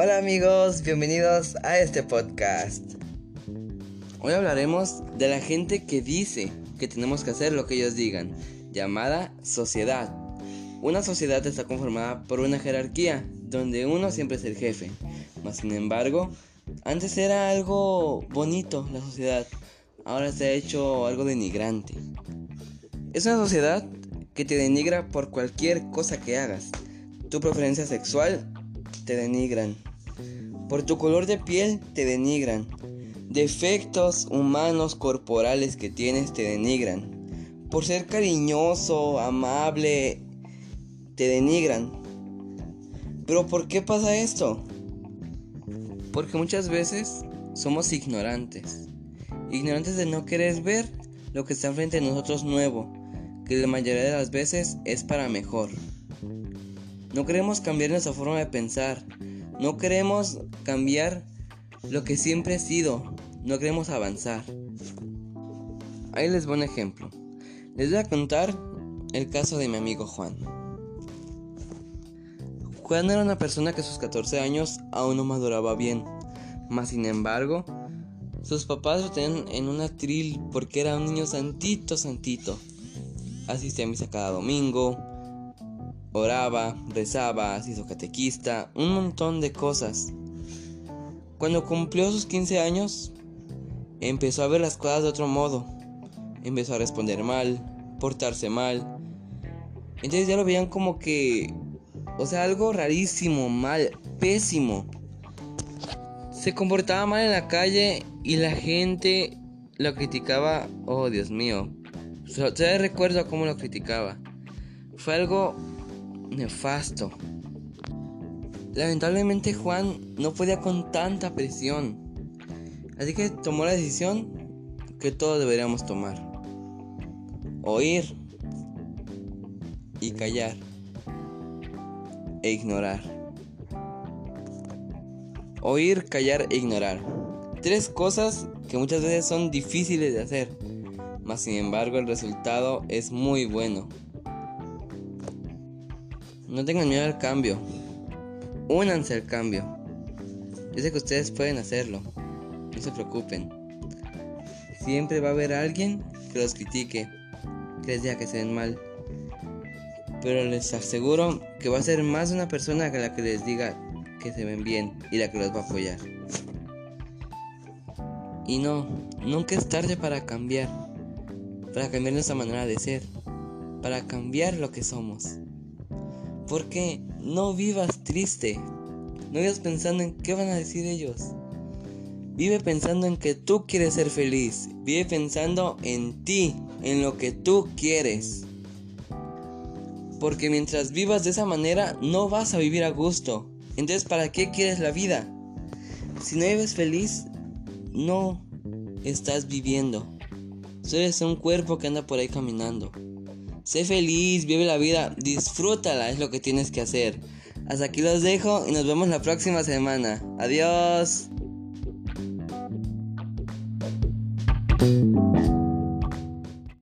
Hola amigos, bienvenidos a este podcast. Hoy hablaremos de la gente que dice que tenemos que hacer lo que ellos digan, llamada sociedad. Una sociedad está conformada por una jerarquía, donde uno siempre es el jefe. Mas sin embargo, antes era algo bonito la sociedad, ahora se ha hecho algo denigrante. Es una sociedad que te denigra por cualquier cosa que hagas. Tu preferencia sexual te denigran. Por tu color de piel te denigran. Defectos humanos corporales que tienes te denigran. Por ser cariñoso, amable, te denigran. Pero ¿por qué pasa esto? Porque muchas veces somos ignorantes. Ignorantes de no querer ver lo que está frente a nosotros nuevo, que la mayoría de las veces es para mejor. No queremos cambiar nuestra forma de pensar. No queremos cambiar lo que siempre he sido. No queremos avanzar. Ahí les voy un ejemplo. Les voy a contar el caso de mi amigo Juan. Juan era una persona que a sus 14 años aún no maduraba bien. Mas sin embargo, sus papás lo tenían en un atril porque era un niño santito, santito. Asistía a misa cada domingo, oraba, rezaba, se hizo catequista, un montón de cosas. Cuando cumplió sus 15 años, empezó a ver las cosas de otro modo. Empezó a responder mal, portarse mal. Entonces ya lo veían como que, o sea, algo rarísimo, mal, pésimo. Se comportaba mal en la calle y la gente lo criticaba. Oh, Dios mío. Todavía recuerdo cómo lo criticaba. Fue algo nefasto. Lamentablemente Juan no podía con tanta presión, así que tomó la decisión que todos deberíamos tomar. Oír y callar e ignorar. Oír, callar e ignorar. Tres cosas que muchas veces son difíciles de hacer, mas sin embargo el resultado es muy bueno. No tengan miedo al cambio. Únanse al cambio. Yo sé que ustedes pueden hacerlo. No se preocupen. Siempre va a haber alguien que los critique, que les diga que se ven mal. Pero les aseguro que va a ser más una persona que la que les diga que se ven bien y la que los va a apoyar. Y no, nunca es tarde para cambiar. Para cambiar nuestra manera de ser. Para cambiar lo que somos. Porque no vivas triste. No vivas pensando en qué van a decir ellos. Vive pensando en que tú quieres ser feliz. Vive pensando en ti, en lo que tú quieres. Porque mientras vivas de esa manera, no vas a vivir a gusto. Entonces, ¿para qué quieres la vida? Si no vives feliz, no estás viviendo. Solo eres un cuerpo que anda por ahí caminando. Sé feliz, vive la vida, disfrútala, es lo que tienes que hacer. Hasta aquí los dejo y nos vemos la próxima semana. Adiós.